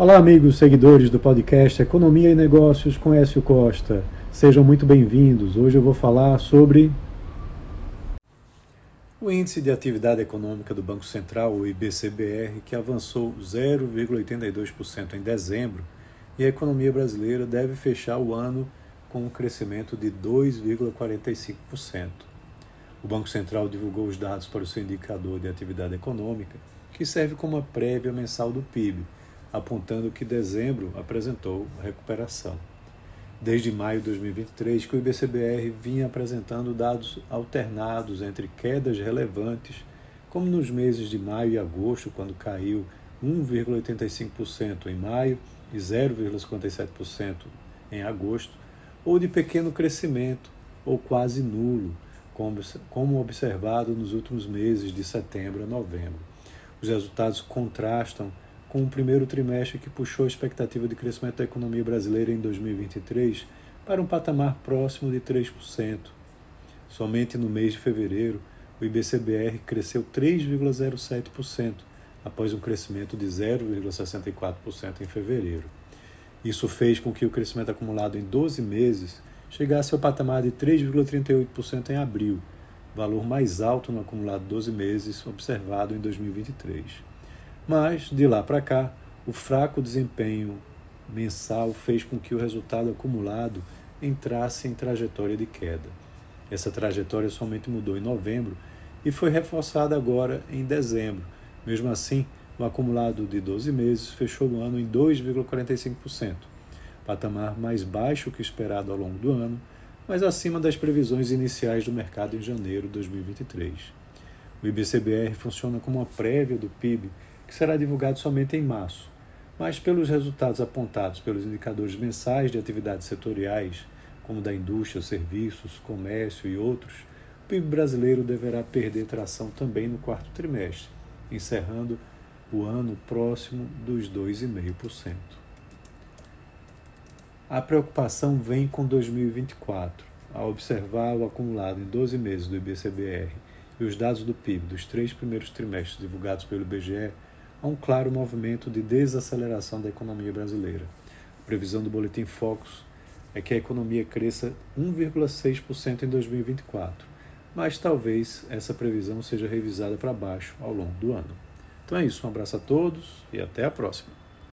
Olá, amigos seguidores do podcast Economia e Negócios com Écio Costa. Sejam muito bem-vindos. Hoje eu vou falar sobre o Índice de Atividade Econômica do Banco Central, o IBCBR, que avançou 0,82% em dezembro, e a economia brasileira deve fechar o ano com um crescimento de 2,45%. O Banco Central divulgou os dados para o seu indicador de atividade econômica, que serve como a prévia mensal do PIB apontando que dezembro apresentou recuperação. Desde maio de 2023, que o IBCBR vinha apresentando dados alternados entre quedas relevantes, como nos meses de maio e agosto, quando caiu 1,85% em maio e 0,57% em agosto, ou de pequeno crescimento ou quase nulo, como observado nos últimos meses de setembro a novembro. Os resultados contrastam com o primeiro trimestre que puxou a expectativa de crescimento da economia brasileira em 2023 para um patamar próximo de 3%. Somente no mês de fevereiro, o IBCBR cresceu 3,07%, após um crescimento de 0,64% em fevereiro. Isso fez com que o crescimento acumulado em 12 meses chegasse ao patamar de 3,38% em abril, valor mais alto no acumulado 12 meses observado em 2023. Mas, de lá para cá, o fraco desempenho mensal fez com que o resultado acumulado entrasse em trajetória de queda. Essa trajetória somente mudou em novembro e foi reforçada agora em dezembro. Mesmo assim, o acumulado de 12 meses fechou o ano em 2,45%, patamar mais baixo que esperado ao longo do ano, mas acima das previsões iniciais do mercado em janeiro de 2023. O IBCBR funciona como uma prévia do PIB que será divulgado somente em março. Mas, pelos resultados apontados pelos indicadores mensais de atividades setoriais, como da indústria, serviços, comércio e outros, o PIB brasileiro deverá perder tração também no quarto trimestre, encerrando o ano próximo dos 2,5%. A preocupação vem com 2024. Ao observar o acumulado em 12 meses do IBCBR e os dados do PIB dos três primeiros trimestres divulgados pelo IBGE, há um claro movimento de desaceleração da economia brasileira. A previsão do Boletim Focus é que a economia cresça 1,6% em 2024, mas talvez essa previsão seja revisada para baixo ao longo do ano. Então é isso, um abraço a todos e até a próxima.